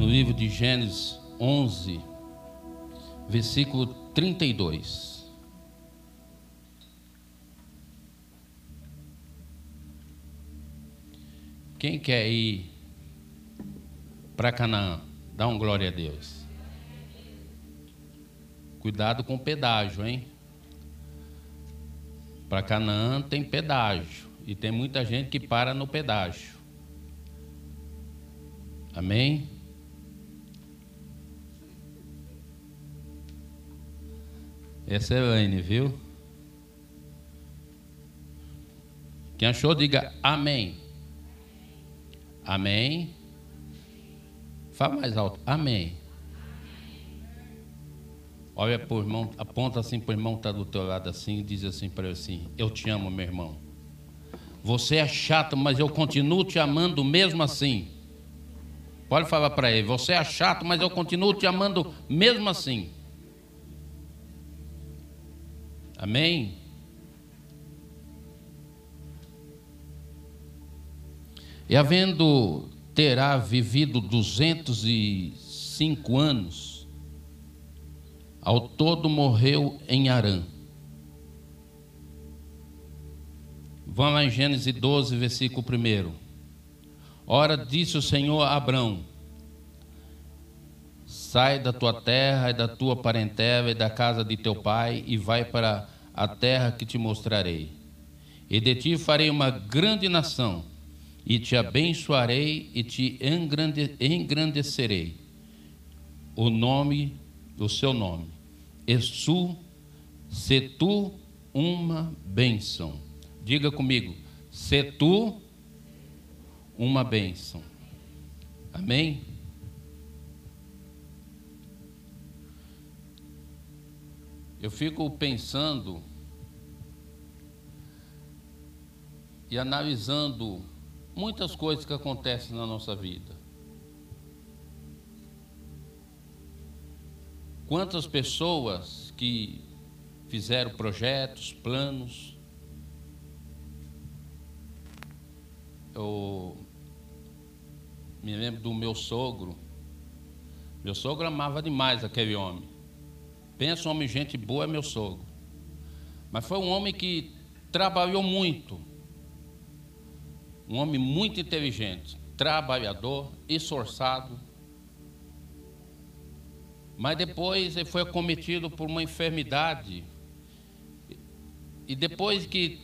no livro de Gênesis 11, versículo 32. Quem quer ir para Canaã? Dá um glória a Deus. Cuidado com o pedágio, hein? Para Canaã tem pedágio. E tem muita gente que para no pedágio. Amém? Essa é a Elaine, viu? Quem achou, diga amém. Amém. Fala mais alto. Amém. Olha para o irmão, aponta assim para o irmão que está do teu lado assim e diz assim para ele assim: Eu te amo, meu irmão. Você é chato, mas eu continuo te amando mesmo assim. Pode falar para ele: Você é chato, mas eu continuo te amando mesmo assim. Amém? E havendo terá vivido 205 anos, ao todo morreu em Arã. Vamos lá em Gênesis 12, versículo 1. Ora, disse o Senhor a Abrão: Sai da tua terra e da tua parentela e da casa de teu pai e vai para a terra que te mostrarei. E de ti farei uma grande nação e te abençoarei e te engrandecerei. O nome, o seu nome. Essu, se tu uma bênção. Diga comigo, se tu uma bênção. Amém? Eu fico pensando e analisando muitas coisas que acontecem na nossa vida. Quantas pessoas que fizeram projetos, planos. Eu me lembro do meu sogro. Meu sogro amava demais aquele homem. Pensa um homem, gente boa, é meu sogro. Mas foi um homem que trabalhou muito um homem muito inteligente, trabalhador, esforçado. Mas depois ele foi acometido por uma enfermidade. E depois que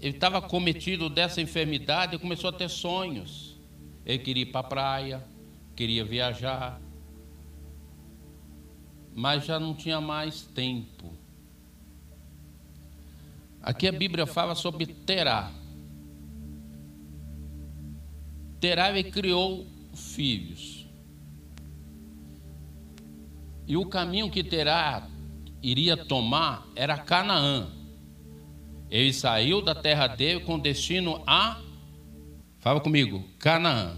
ele estava acometido dessa enfermidade, ele começou a ter sonhos. Ele queria ir para a praia, queria viajar, mas já não tinha mais tempo. Aqui a Bíblia fala sobre Terá. Terá e criou filhos. E o caminho que Terá iria tomar era Canaã. Ele saiu da terra dele com destino a. Fala comigo, Canaã.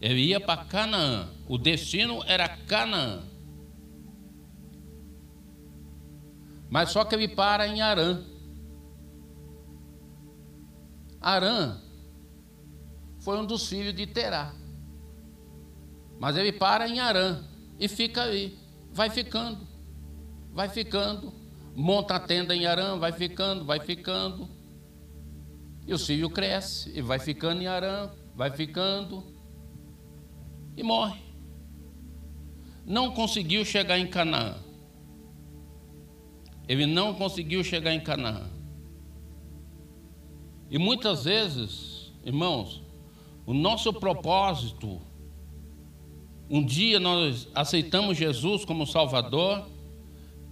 Ele ia para Canaã. O destino era Canaã. Mas só que ele para em Arã. Arã foi um dos filhos de Terá. Mas ele para em Arã e fica aí, vai ficando, vai ficando, monta a tenda em Arã, vai ficando, vai ficando. E o filho cresce e vai ficando em Arã, vai ficando e morre. Não conseguiu chegar em Canaã. Ele não conseguiu chegar em Canaã. E muitas vezes, irmãos, o nosso propósito, um dia nós aceitamos Jesus como Salvador,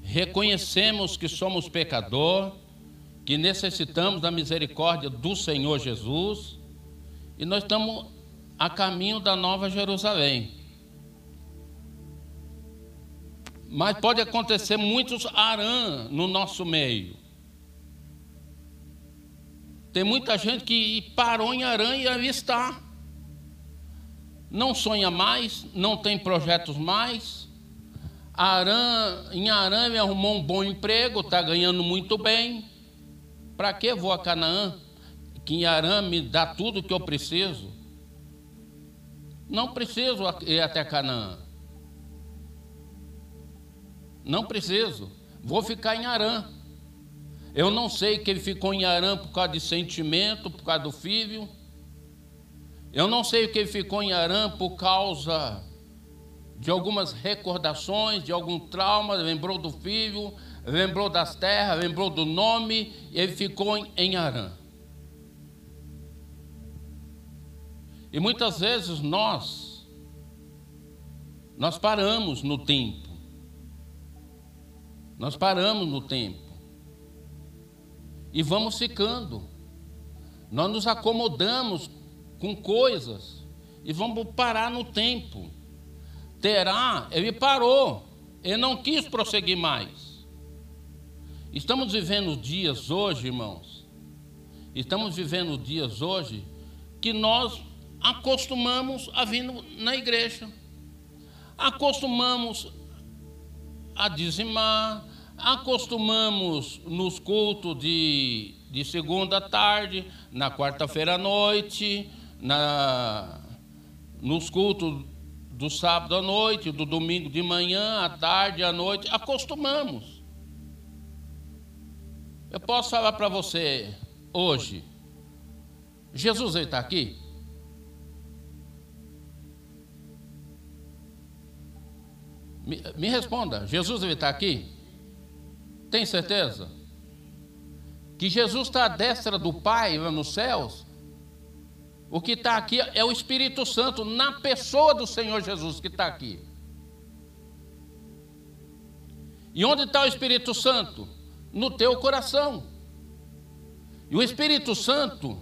reconhecemos que somos pecador, que necessitamos da misericórdia do Senhor Jesus, e nós estamos a caminho da Nova Jerusalém. Mas pode acontecer muitos arã no nosso meio. Tem muita gente que parou em Arã e ali está não sonha mais, não tem projetos mais. Arã, em Arã ele arrumou um bom emprego, está ganhando muito bem. Para que vou a Canaã? Que em Arã me dá tudo que eu preciso. Não preciso ir até Canaã. Não preciso. Vou ficar em Arã. Eu não sei que ele ficou em Arã por causa de sentimento, por causa do filho. Eu não sei que ele ficou em Arã por causa de algumas recordações, de algum trauma, lembrou do filho, lembrou das terras, lembrou do nome, e ele ficou em Arã. E muitas vezes nós, nós paramos no tempo. Nós paramos no tempo. E vamos ficando. Nós nos acomodamos com coisas e vamos parar no tempo. Terá, ele parou, ele não quis prosseguir mais. Estamos vivendo dias hoje, irmãos, estamos vivendo dias hoje que nós acostumamos a vir na igreja, acostumamos a dizimar, acostumamos nos cultos de, de segunda tarde, na quarta-feira à noite, na, nos cultos do sábado à noite, do domingo de manhã, à tarde, à noite, acostumamos. Eu posso falar para você hoje, Jesus está aqui? Me, me responda, Jesus está aqui? Tem certeza? Que Jesus está à destra do Pai lá nos céus? O que está aqui é o Espírito Santo na pessoa do Senhor Jesus que está aqui. E onde está o Espírito Santo? No teu coração. E o Espírito Santo,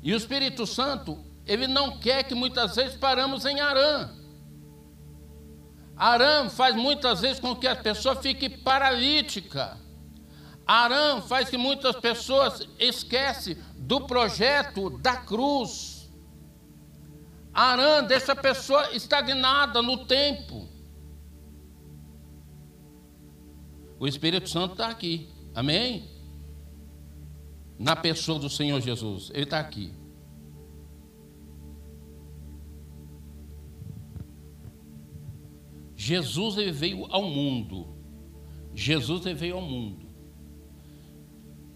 e o Espírito Santo, ele não quer que muitas vezes paramos em Arã. Arã faz muitas vezes com que a pessoa fique paralítica. Arã faz que muitas pessoas esquecem do projeto da cruz. Arã deixa a pessoa estagnada no tempo. O Espírito Santo está aqui. Amém? Na pessoa do Senhor Jesus. Ele está aqui. Jesus ele veio ao mundo. Jesus ele veio ao mundo.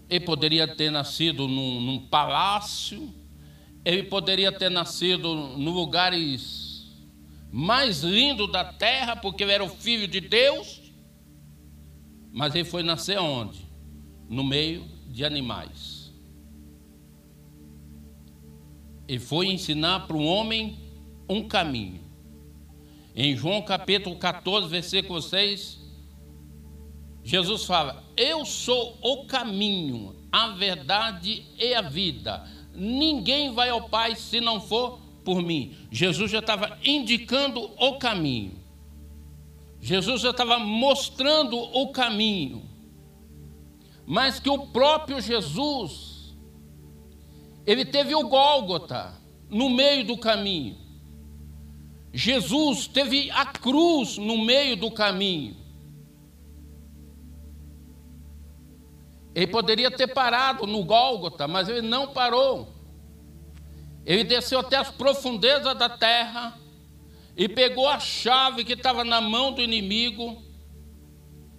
Ele poderia ter nascido num, num palácio, ele poderia ter nascido no lugares mais lindo da terra, porque ele era o filho de Deus, mas ele foi nascer onde? No meio de animais. Ele foi ensinar para o homem um caminho. Em João capítulo 14, versículo 6, Jesus fala: Eu sou o caminho, a verdade e a vida. Ninguém vai ao Pai se não for por mim. Jesus já estava indicando o caminho. Jesus já estava mostrando o caminho. Mas que o próprio Jesus, ele teve o Gólgota no meio do caminho. Jesus teve a cruz no meio do caminho. Ele poderia ter parado no Gólgota, mas ele não parou. Ele desceu até as profundezas da terra e pegou a chave que estava na mão do inimigo.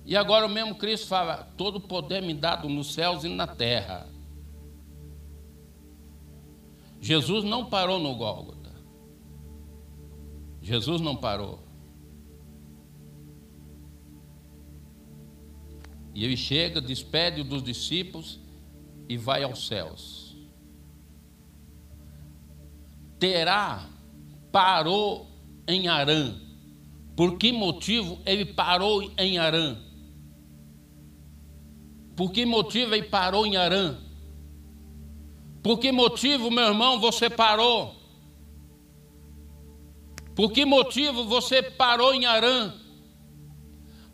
E agora o mesmo Cristo fala: todo poder me dado nos céus e na terra. Jesus não parou no Gólgota. Jesus não parou. E ele chega, despede dos discípulos e vai aos céus. Terá parou em Arã. Por que motivo ele parou em Arã? Por que motivo ele parou em Arã? Por que motivo, meu irmão, você parou? Por que motivo você parou em Arã?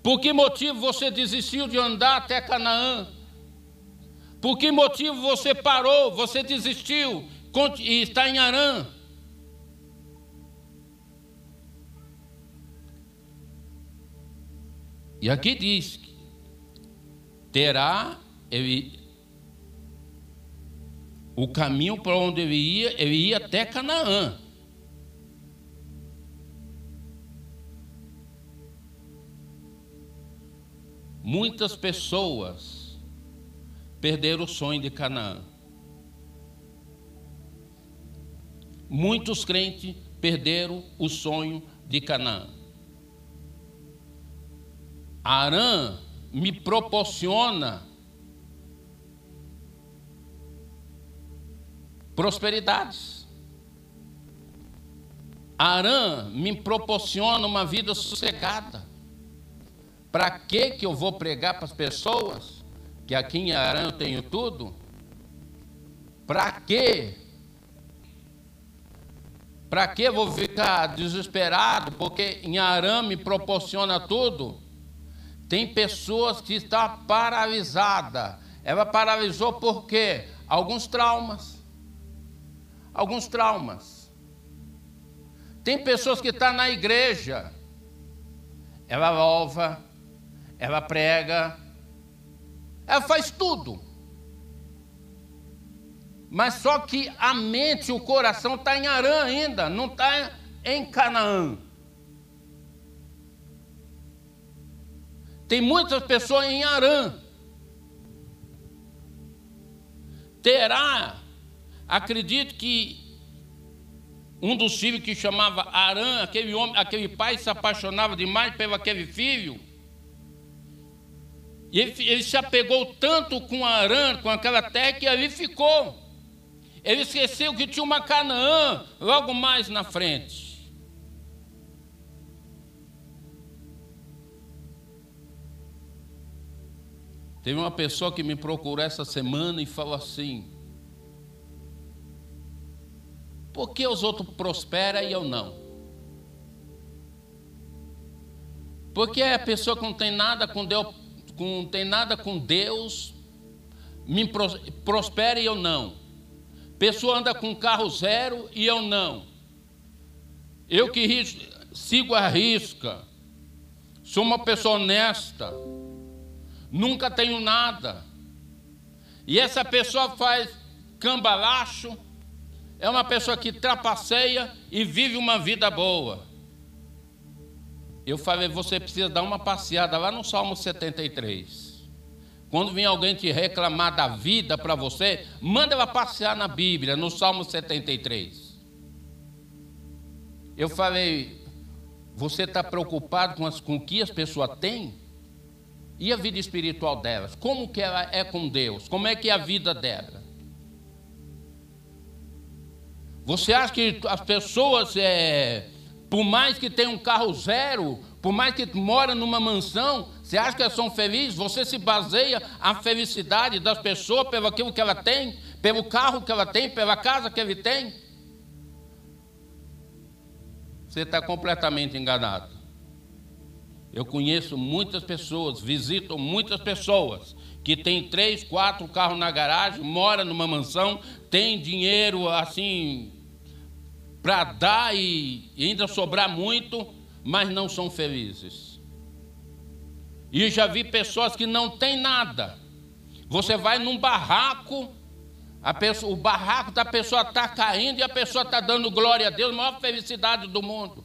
Por que motivo você desistiu de andar até Canaã? Por que motivo você parou, você desistiu e está em Arã? E aqui diz que terá ele, o caminho para onde ele ia, ele ia até Canaã. Muitas pessoas perderam o sonho de Canaã. Muitos crentes perderam o sonho de Canaã. Arã me proporciona prosperidades. Arã me proporciona uma vida sossegada. Para que que eu vou pregar para as pessoas que aqui em Arã eu tenho tudo? Para quê? Para que vou ficar desesperado? Porque em Arã me proporciona tudo. Tem pessoas que estão paralisadas. Ela paralisou por quê? Alguns traumas. Alguns traumas. Tem pessoas que estão na igreja. Ela louva, ela prega, ela faz tudo. Mas só que a mente, o coração está em Arã ainda, não está em Canaã. Tem muitas pessoas em Arã. Terá, acredito que um dos filhos que chamava Arã, aquele homem, aquele pai se apaixonava demais pelo aquele filho. E ele, se apegou tanto com Arã, com aquela terra, que ali ficou. Ele esqueceu que tinha uma Canaã logo mais na frente. Teve uma pessoa que me procurou essa semana e falou assim: Por que os outros prosperam e eu não? Porque a pessoa que não tem nada com Deus, não tem nada com Deus, me prospera e eu não. Pessoa anda com carro zero e eu não. Eu que sigo a risca, sou uma pessoa honesta, nunca tenho nada. E essa pessoa faz cambalacho, é uma pessoa que trapaceia e vive uma vida boa. Eu falei, você precisa dar uma passeada lá no Salmo 73. Quando vem alguém te reclamar da vida para você, manda ela passear na Bíblia, no Salmo 73. Eu falei, você está preocupado com, as, com o que as pessoas têm? E a vida espiritual delas? Como que ela é com Deus? Como é que é a vida dela? Você acha que as pessoas, é, por mais que tenham um carro zero, por mais que mora numa mansão, você acha que elas são felizes? Você se baseia a felicidade das pessoas pelo aquilo que ela tem, pelo carro que ela tem, pela casa que ele tem? Você está completamente enganado. Eu conheço muitas pessoas, visito muitas pessoas que têm três, quatro carros na garagem, mora numa mansão, tem dinheiro assim para dar e ainda sobrar muito mas não são felizes. E já vi pessoas que não têm nada. Você vai num barraco, pessoa, o barraco da pessoa está caindo e a pessoa está dando glória a Deus, a maior felicidade do mundo.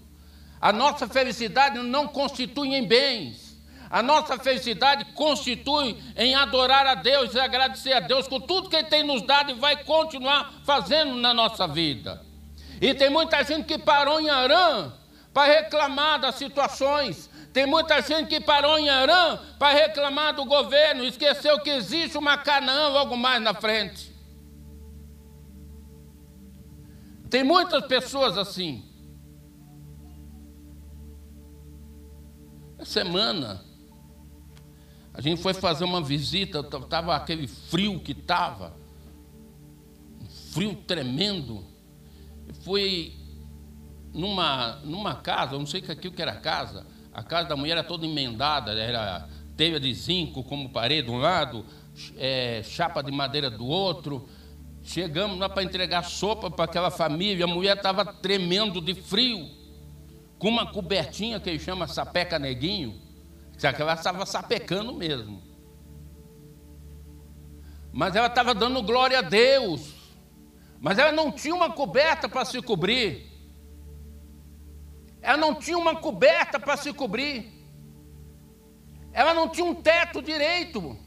A nossa felicidade não constitui em bens. A nossa felicidade constitui em adorar a Deus e agradecer a Deus com tudo que Ele tem nos dado e vai continuar fazendo na nossa vida. E tem muita gente que parou em Arã para reclamar das situações. Tem muita gente que parou em Arã para reclamar do governo, esqueceu que existe uma Canaã logo mais na frente. Tem muitas pessoas assim. Essa semana, a gente foi fazer uma visita, estava aquele frio que estava, um frio tremendo. Fui numa, numa casa, eu não sei aquilo que era casa, a casa da mulher era toda emendada, era telha de zinco como parede de um lado, é, chapa de madeira do outro. Chegamos lá para entregar sopa para aquela família, a mulher estava tremendo de frio, com uma cobertinha que ele chama sapeca neguinho, que ela estava sapecando mesmo. Mas ela estava dando glória a Deus, mas ela não tinha uma coberta para se cobrir. Ela não tinha uma coberta para se cobrir. Ela não tinha um teto direito.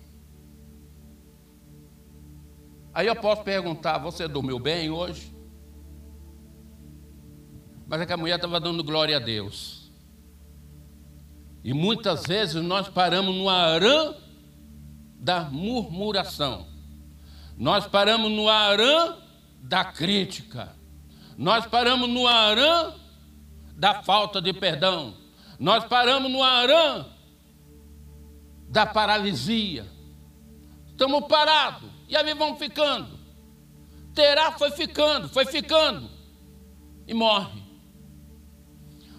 Aí eu posso perguntar: você dormiu bem hoje? Mas é que a mulher estava dando glória a Deus. E muitas vezes nós paramos no arã da murmuração. Nós paramos no arã da crítica. Nós paramos no arã da falta de perdão. Nós paramos no arã da paralisia. Estamos parados. E aí vamos ficando. Terá foi ficando, foi ficando. E morre.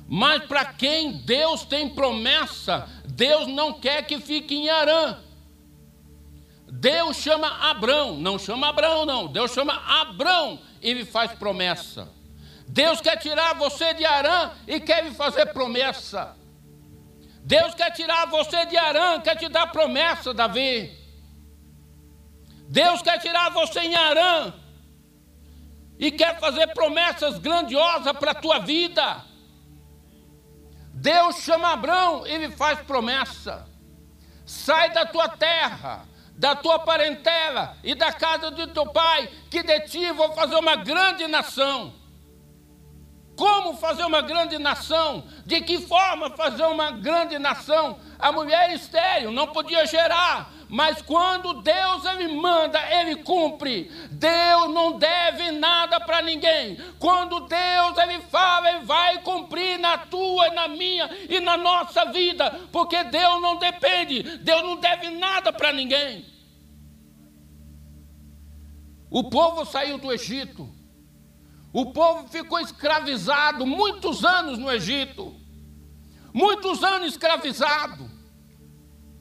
Mas para quem Deus tem promessa, Deus não quer que fique em Arã. Deus chama Abrão, não chama Abraão, não. Deus chama Abrão e me faz promessa. Deus quer tirar você de Arã e quer me fazer promessa. Deus quer tirar você de Arã, quer te dar promessa, Davi. Deus quer tirar você em Arã e quer fazer promessas grandiosas para a tua vida. Deus chama Abraão e lhe faz promessa: sai da tua terra, da tua parentela e da casa de teu pai, que de ti vou fazer uma grande nação. Como fazer uma grande nação? De que forma fazer uma grande nação? A mulher estéril não podia gerar, mas quando Deus ele manda, ele cumpre. Deus não deve nada para ninguém. Quando Deus ele fala, ele vai cumprir na tua, na minha e na nossa vida, porque Deus não depende, Deus não deve nada para ninguém. O povo saiu do Egito o povo ficou escravizado muitos anos no Egito, muitos anos escravizado,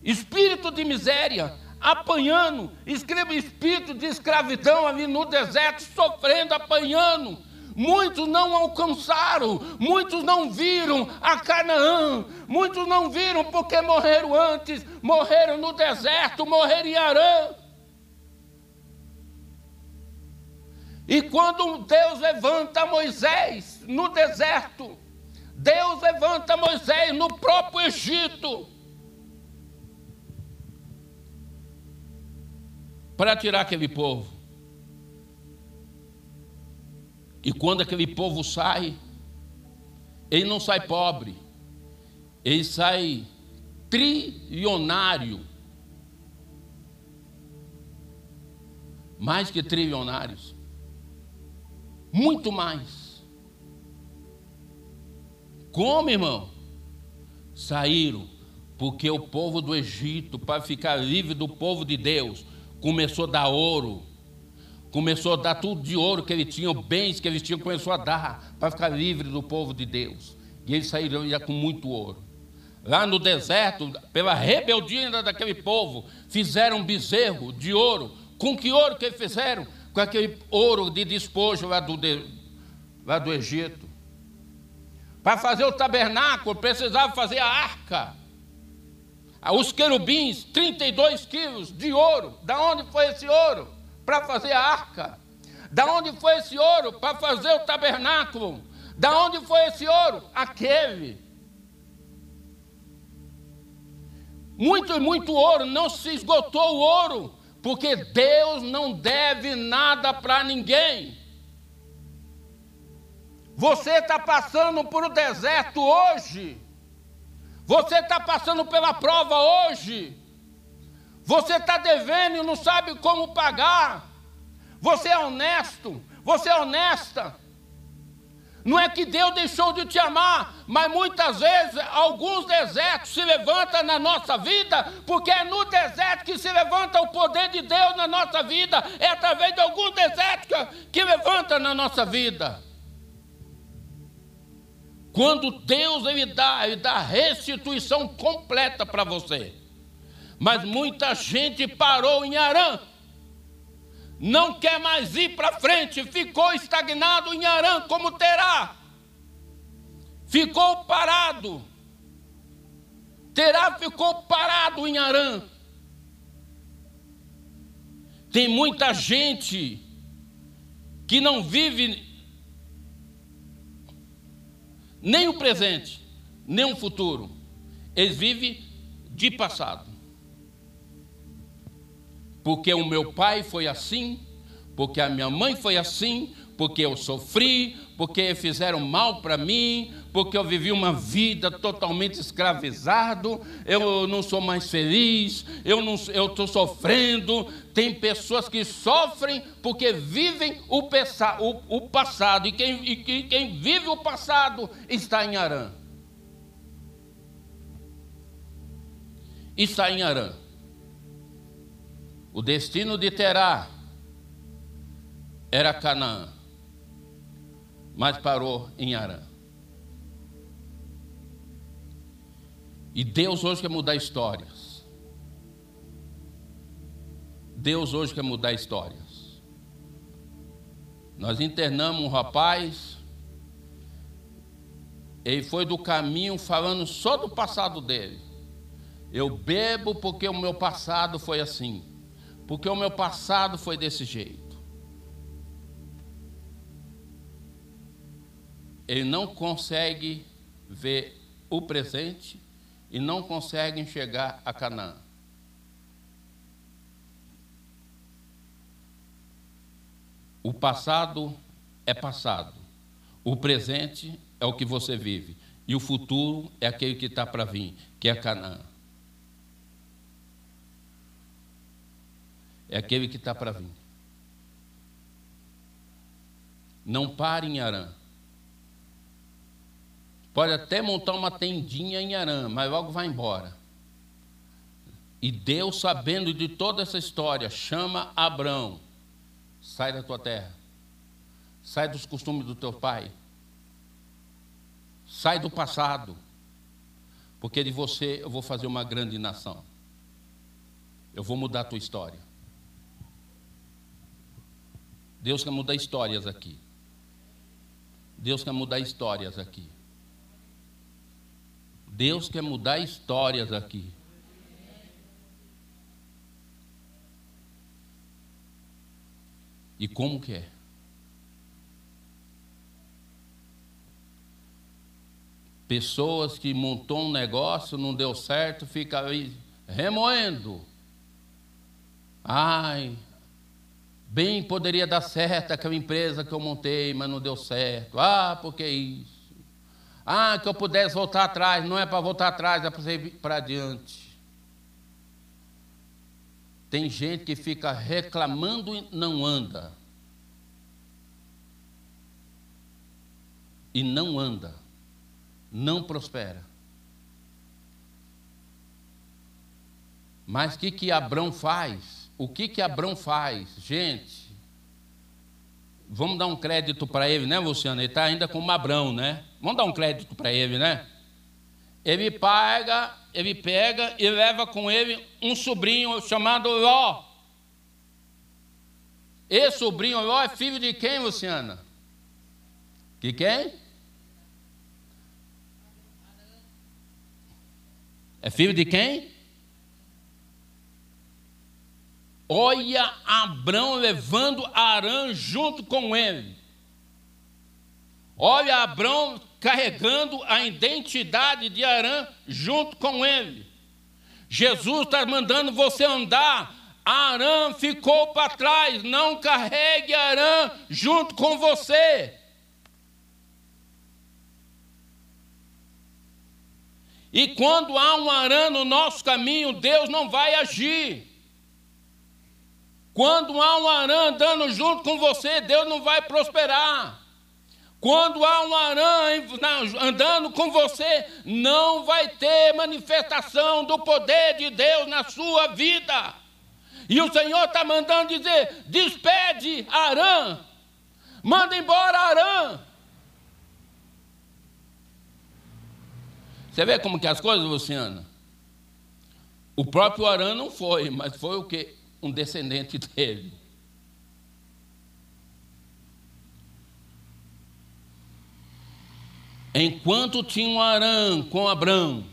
espírito de miséria, apanhando, escreva espírito de escravidão ali no deserto, sofrendo, apanhando. Muitos não alcançaram, muitos não viram a Canaã, muitos não viram porque morreram antes, morreram no deserto, morreram em Arã. E quando Deus levanta Moisés no deserto, Deus levanta Moisés no próprio Egito, para tirar aquele povo. E quando aquele povo sai, ele não sai pobre, ele sai trilionário. Mais que trilionários muito mais. Como, irmão? Saíram, porque o povo do Egito, para ficar livre do povo de Deus, começou a dar ouro, começou a dar tudo de ouro que eles tinham, bens que eles tinham, começou a dar para ficar livre do povo de Deus. E eles saíram já com muito ouro. Lá no deserto, pela rebeldia daquele povo, fizeram um bezerro de ouro. Com que ouro que eles fizeram? Com aquele ouro de despojo lá do, lá do Egito. Para fazer o tabernáculo, precisava fazer a arca. Ah, os querubins, 32 quilos de ouro. Da onde foi esse ouro? Para fazer a arca. Da onde foi esse ouro? Para fazer o tabernáculo. Da onde foi esse ouro? Aquele. Muito e muito ouro, não se esgotou o ouro porque Deus não deve nada para ninguém. Você está passando por o deserto hoje, você está passando pela prova hoje, você está devendo e não sabe como pagar, você é honesto, você é honesta, não é que Deus deixou de te amar, mas muitas vezes alguns desertos se levantam na nossa vida, porque é no deserto que se levanta o poder de Deus na nossa vida, é através de alguns desertos que, que levanta na nossa vida. Quando Deus ele dá, ele dá restituição completa para você. Mas muita gente parou em Arã não quer mais ir para frente, ficou estagnado em Arã, como terá. Ficou parado. Terá ficou parado em Arã. Tem muita gente que não vive nem o presente, nem o futuro. Eles vivem de passado. Porque o meu pai foi assim, porque a minha mãe foi assim, porque eu sofri, porque fizeram mal para mim, porque eu vivi uma vida totalmente escravizado, eu não sou mais feliz, eu não eu estou sofrendo. Tem pessoas que sofrem porque vivem o, o, o passado, e quem, e quem vive o passado está em Arã. Está em Arã. O destino de Terá era Canaã mas parou em Arã. E Deus hoje quer mudar histórias. Deus hoje quer mudar histórias. Nós internamos um rapaz, ele foi do caminho falando só do passado dele. Eu bebo porque o meu passado foi assim, porque o meu passado foi desse jeito. ele não consegue ver o presente e não consegue enxergar a Canaã. O passado é passado, o presente é o que você vive, e o futuro é aquele que está para vir, que é Canaã. É aquele que está para vir. Não pare em Arã. Pode até montar uma tendinha em Arã, mas logo vai embora. E Deus, sabendo de toda essa história, chama Abraão: sai da tua terra, sai dos costumes do teu pai, sai do passado, porque de você eu vou fazer uma grande nação. Eu vou mudar a tua história. Deus quer mudar histórias aqui. Deus quer mudar histórias aqui. Deus quer mudar histórias aqui. E como que é? Pessoas que montou um negócio, não deu certo, fica aí remoendo. Ai, bem poderia dar certo aquela empresa que eu montei, mas não deu certo. Ah, porque isso? Ah, que eu pudesse voltar atrás. Não é para voltar atrás, é para ir para adiante. Tem gente que fica reclamando e não anda. E não anda. Não prospera. Mas o que, que Abrão faz? O que, que Abrão faz? Gente, vamos dar um crédito para ele, né, Luciano? Ele está ainda com o Abrão, né? Vamos dar um crédito para ele, né? Ele paga, ele pega e leva com ele um sobrinho chamado Ló. Esse sobrinho Ló é filho de quem, Luciana? Que quem? É filho de quem? Olha Abrão levando Arã junto com ele. Olha Abrão carregando a identidade de Arã junto com ele. Jesus está mandando você andar. Arã ficou para trás. Não carregue Arã junto com você. E quando há um Arã no nosso caminho, Deus não vai agir. Quando há um Arã andando junto com você, Deus não vai prosperar. Quando há um aranha andando com você, não vai ter manifestação do poder de Deus na sua vida. E o Senhor está mandando dizer: despede Arã, manda embora Arã. Você vê como que as coisas, Luciana? O próprio Arã não foi, mas foi o que? Um descendente dele. Enquanto tinha um Arã com Abrão,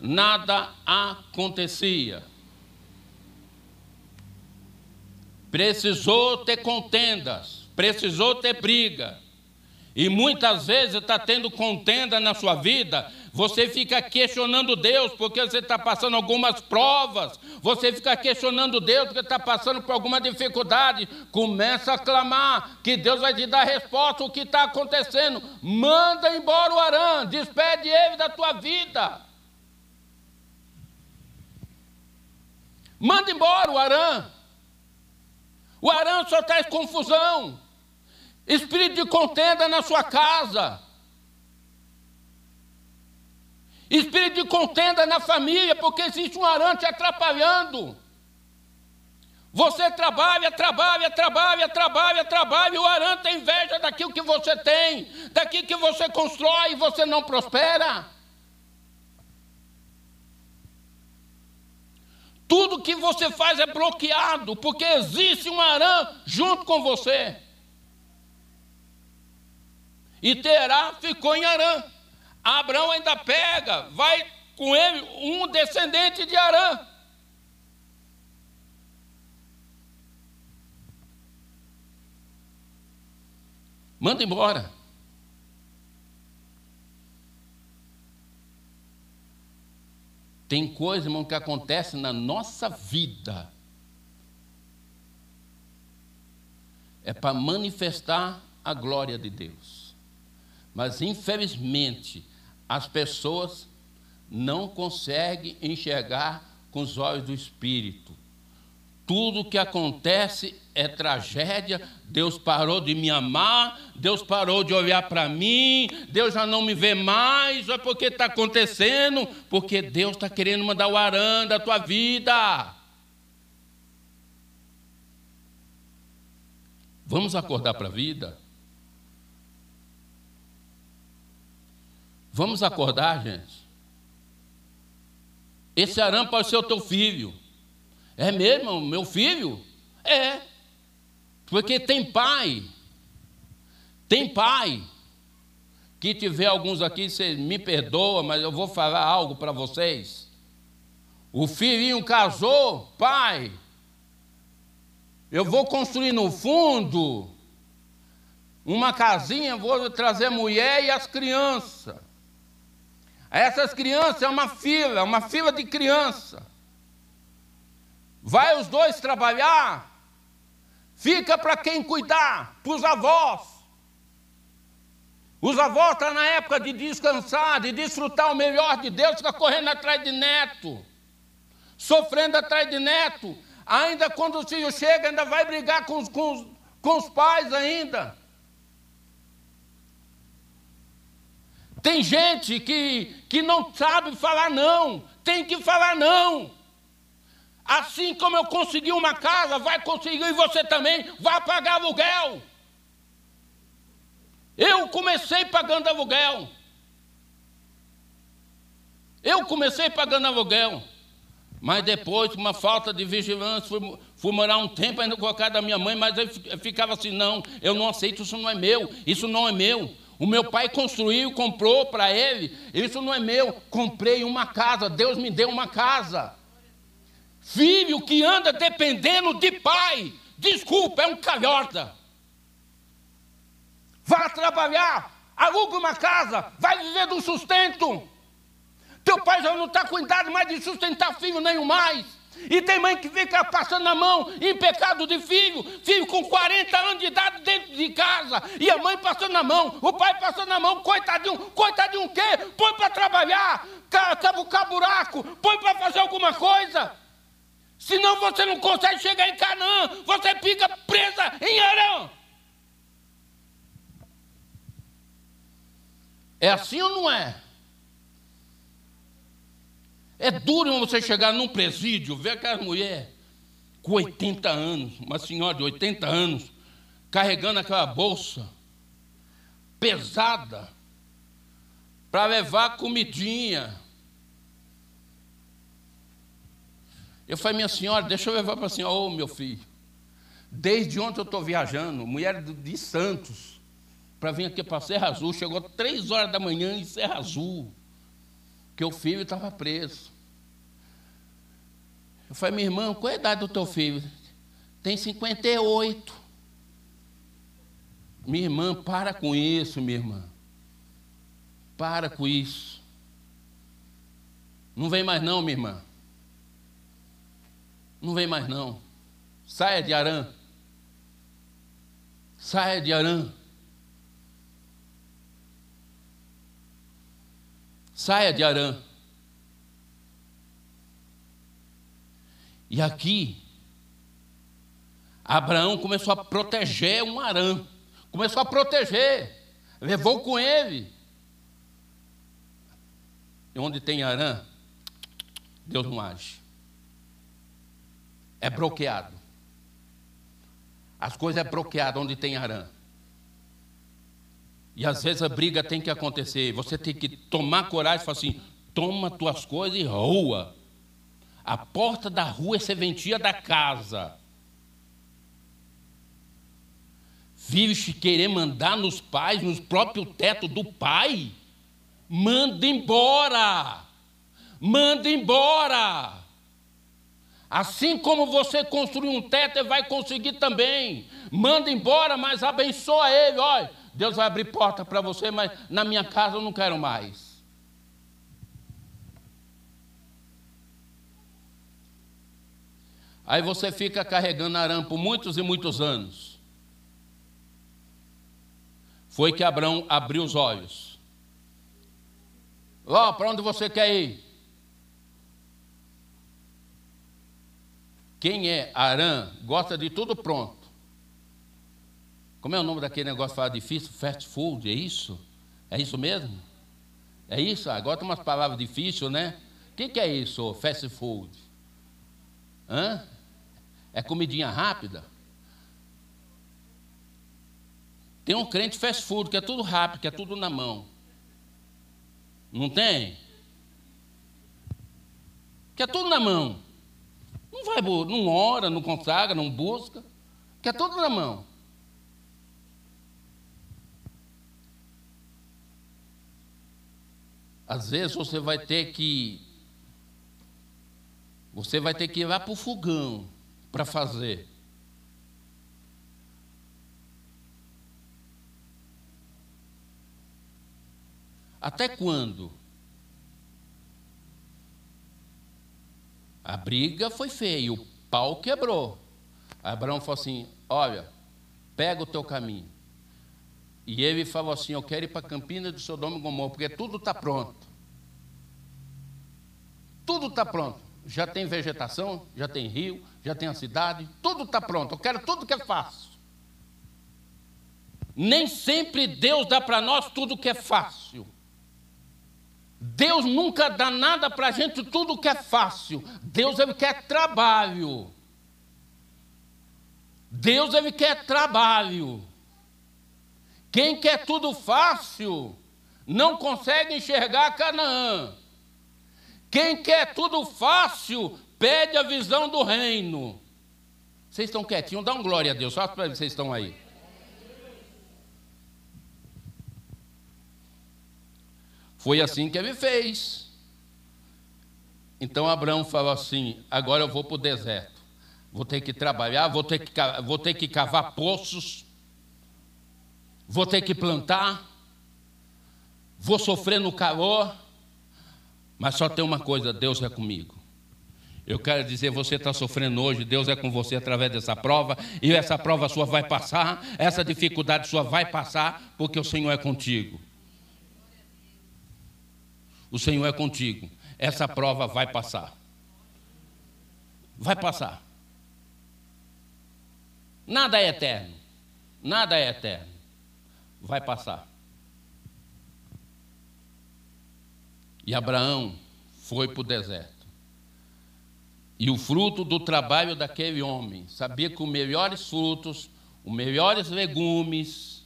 nada acontecia. Precisou ter contendas, precisou ter briga. E muitas vezes está tendo contenda na sua vida, você fica questionando Deus porque você está passando algumas provas, você fica questionando Deus porque está passando por alguma dificuldade, começa a clamar que Deus vai te dar resposta o que está acontecendo. Manda embora o Arã, despede ele da tua vida. Manda embora o Arã. O Arã só traz confusão. Espírito de contenda na sua casa. Espírito de contenda na família, porque existe um arã te atrapalhando. Você trabalha, trabalha, trabalha, trabalha, trabalha, e o arã tem inveja daquilo que você tem, daquilo que você constrói e você não prospera. Tudo que você faz é bloqueado, porque existe um arã junto com você. E Terá ficou em Arã. Abraão ainda pega, vai com ele um descendente de Arã. Manda embora. Tem coisa, irmão, que acontece na nossa vida. É para manifestar a glória de Deus. Mas, infelizmente, as pessoas não conseguem enxergar com os olhos do Espírito. Tudo que acontece é tragédia. Deus parou de me amar, Deus parou de olhar para mim, Deus já não me vê mais. É porque está acontecendo, porque Deus está querendo mandar o arã da tua vida. Vamos acordar para a vida? Vamos acordar, gente. Esse arame pode ser o teu filho. É mesmo, meu filho? É. Porque tem pai. Tem pai. Que tiver alguns aqui, vocês me perdoam, mas eu vou falar algo para vocês. O filhinho casou, pai. Eu vou construir no fundo uma casinha, vou trazer a mulher e as crianças. Essas crianças é uma fila, uma fila de criança. Vai os dois trabalhar, fica para quem cuidar, para os avós. Os avós estão tá na época de descansar, de desfrutar o melhor de Deus, fica correndo atrás de neto, sofrendo atrás de neto. Ainda quando o filho chega, ainda vai brigar com os, com os, com os pais ainda. Tem gente que, que não sabe falar não, tem que falar não. Assim como eu consegui uma casa, vai conseguir e você também vai pagar aluguel. Eu comecei pagando aluguel. Eu comecei pagando aluguel. Mas depois, uma falta de vigilância, fui, fui morar um tempo ainda com a casa da minha mãe, mas eu ficava assim: não, eu não aceito, isso não é meu, isso não é meu. O meu pai construiu, comprou para ele. Isso não é meu. Comprei uma casa. Deus me deu uma casa. Filho que anda dependendo de pai. Desculpa, é um calhorda. Vá trabalhar. Aluga uma casa. Vai viver do sustento. Teu pai já não está cuidado mais de sustentar filho nenhum mais. E tem mãe que fica passando a mão em pecado de filho, filho com 40 anos de idade dentro de casa, e a mãe passando a mão, o pai passando a mão, coitadinho, coitadinho o quê? Põe para trabalhar, cavucar buraco, põe para fazer alguma coisa. Senão você não consegue chegar em Canaã, você fica presa em Arão. É assim ou não é? É duro você chegar num presídio, ver aquela mulher com 80 anos, uma senhora de 80 anos, carregando aquela bolsa pesada para levar comidinha. Eu falei, minha senhora, deixa eu levar para a senhora, ô oh, meu filho. Desde ontem eu estou viajando, mulher de Santos, para vir aqui para Serra Azul. Chegou três horas da manhã em Serra Azul, que o filho estava preso. Eu falei, minha irmã, qual é a idade do teu filho? Tem 58. Minha irmã, para com isso, minha irmã. Para com isso. Não vem mais não, minha irmã. Não vem mais não. Saia de Arã. Saia de Arã. Saia de Arã. E aqui, Abraão começou a proteger um Arã. Começou a proteger. Levou com ele. E onde tem Arã, Deus não age. É bloqueado. As coisas é bloqueado onde tem Arã. E às vezes a briga tem que acontecer. Você tem que tomar coragem e falar assim: toma tuas coisas e rua. A porta da rua é serventia da casa. Vive querer mandar nos pais, nos próprios teto do pai? Manda embora! Manda embora! Assim como você construiu um teto, ele vai conseguir também. Manda embora, mas abençoa ele. Olha, Deus vai abrir porta para você, mas na minha casa eu não quero mais. Aí você fica carregando arame por muitos e muitos anos. Foi que Abraão abriu os olhos. Ó, oh, para onde você quer ir? Quem é Arã gosta de tudo pronto. Como é o nome daquele negócio que fala difícil? Fast food, é isso? É isso mesmo? É isso? Agora tem umas palavras difíceis, né? O que, que é isso, fast food? Hã? É comidinha rápida? Tem um crente fast food, que é tudo rápido, que é tudo na mão. Não tem? Que é tudo na mão. Não vai, não ora, não consagra, não busca, que é tudo na mão. Às vezes você vai ter que você vai ter que ir lá para o fogão para fazer. Até quando? A briga foi feia, o pau quebrou. Abraão falou assim: Olha, pega o teu caminho. E ele falou assim: Eu quero ir para Campina de Sodoma e Gomorra, porque tudo está pronto. Tudo está pronto. Já tem vegetação, já tem rio, já tem a cidade, tudo está pronto. Eu quero tudo que é fácil. Nem sempre Deus dá para nós tudo que é fácil. Deus nunca dá nada para a gente tudo que é fácil. Deus ele quer trabalho. Deus ele quer trabalho. Quem quer tudo fácil não consegue enxergar Canaã. Quem quer tudo fácil pede a visão do reino. Vocês estão quietinhos? Dá um glória a Deus, só para vocês estão aí. Foi assim que ele fez. Então Abraão falou assim: agora eu vou para o deserto. Vou ter que trabalhar, vou ter que, vou ter que cavar poços, vou ter que plantar, vou sofrer no calor, mas só tem uma coisa: Deus é comigo. Eu quero dizer, você está sofrendo hoje, Deus é com você através dessa prova, e essa prova sua vai passar, essa dificuldade sua vai passar, porque o Senhor é contigo o Senhor é contigo. Essa prova vai passar. Vai passar. Nada é eterno. Nada é eterno. Vai passar. E Abraão foi para o deserto. E o fruto do trabalho daquele homem, sabia que os melhores frutos, os melhores legumes,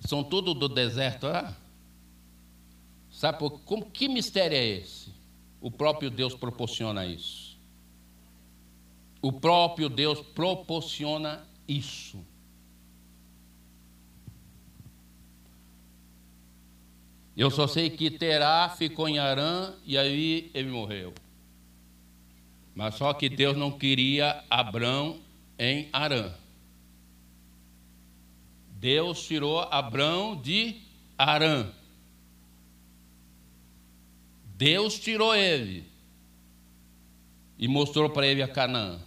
são tudo do deserto, ah? Sabe por, como, que mistério é esse? O próprio Deus proporciona isso. O próprio Deus proporciona isso. Eu só sei que Terá ficou em Arã e aí ele morreu. Mas só que Deus não queria Abrão em Arã. Deus tirou Abrão de Arã. Deus tirou ele e mostrou para ele a Canaã.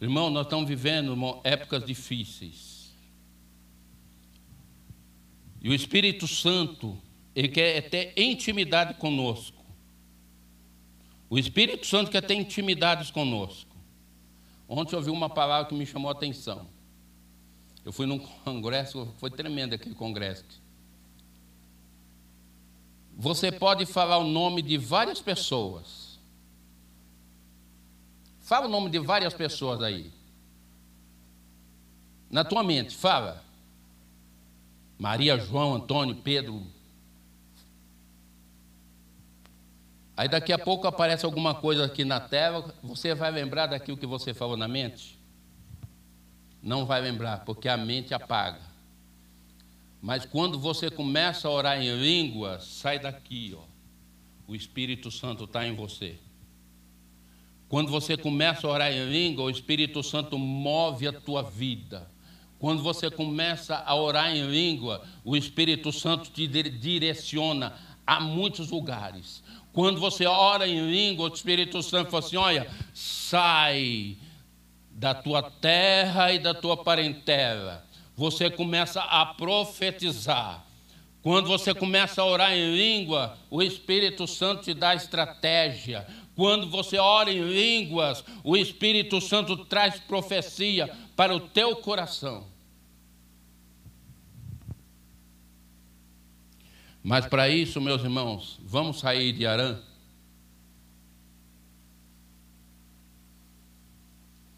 Irmão, nós estamos vivendo épocas difíceis. E o Espírito Santo, ele quer ter intimidade conosco. O Espírito Santo quer ter intimidades conosco. Ontem eu ouvi uma palavra que me chamou a atenção. Eu fui num congresso, foi tremendo aquele congresso. Você pode falar o nome de várias pessoas. Fala o nome de várias pessoas aí. Na tua mente, fala. Maria, João, Antônio, Pedro. Aí daqui a pouco aparece alguma coisa aqui na tela, você vai lembrar daquilo que você falou na mente? Não vai lembrar, porque a mente apaga. Mas quando você começa a orar em língua, sai daqui, ó. O Espírito Santo está em você. Quando você começa a orar em língua, o Espírito Santo move a tua vida. Quando você começa a orar em língua, o Espírito Santo te direciona a muitos lugares. Quando você ora em língua, o Espírito Santo fala assim: olha, sai da tua terra e da tua parentela você começa a profetizar. Quando você começa a orar em língua, o Espírito Santo te dá estratégia. Quando você ora em línguas, o Espírito Santo traz profecia para o teu coração. Mas para isso, meus irmãos, vamos sair de Arã.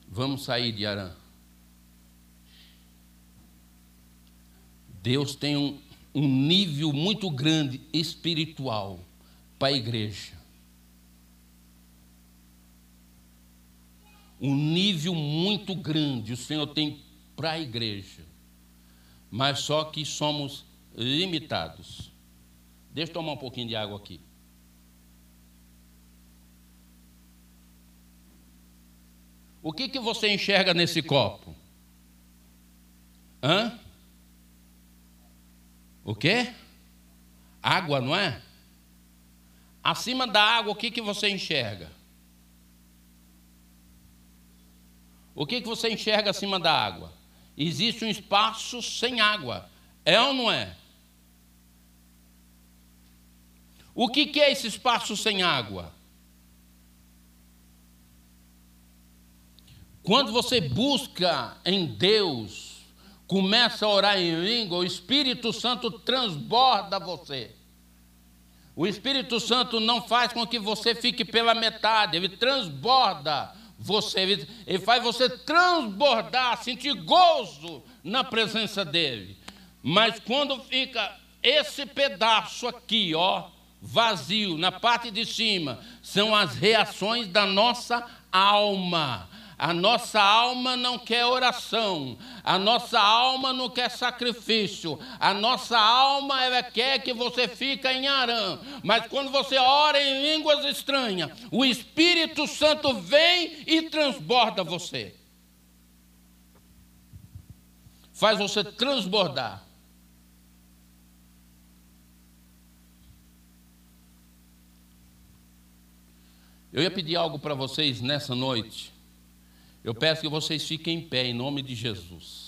Vamos sair de Arã. Deus tem um, um nível muito grande espiritual para a igreja. Um nível muito grande o Senhor tem para a igreja. Mas só que somos limitados. Deixa eu tomar um pouquinho de água aqui. O que, que você enxerga nesse copo? Hã? O quê? Água, não é? Acima da água, o que, que você enxerga? O que, que você enxerga acima da água? Existe um espaço sem água. É ou não é? O que, que é esse espaço sem água? Quando você busca em Deus começa a orar em língua, o Espírito Santo transborda você. O Espírito Santo não faz com que você fique pela metade, ele transborda você, ele, ele faz você transbordar, sentir gozo na presença dele. Mas quando fica esse pedaço aqui, ó, vazio, na parte de cima, são as reações da nossa alma. A nossa alma não quer oração, a nossa alma não quer sacrifício, a nossa alma ela quer que você fique em Arã. Mas quando você ora em línguas estranhas, o Espírito Santo vem e transborda você. Faz você transbordar. Eu ia pedir algo para vocês nessa noite. Eu peço que vocês fiquem em pé, em nome de Jesus.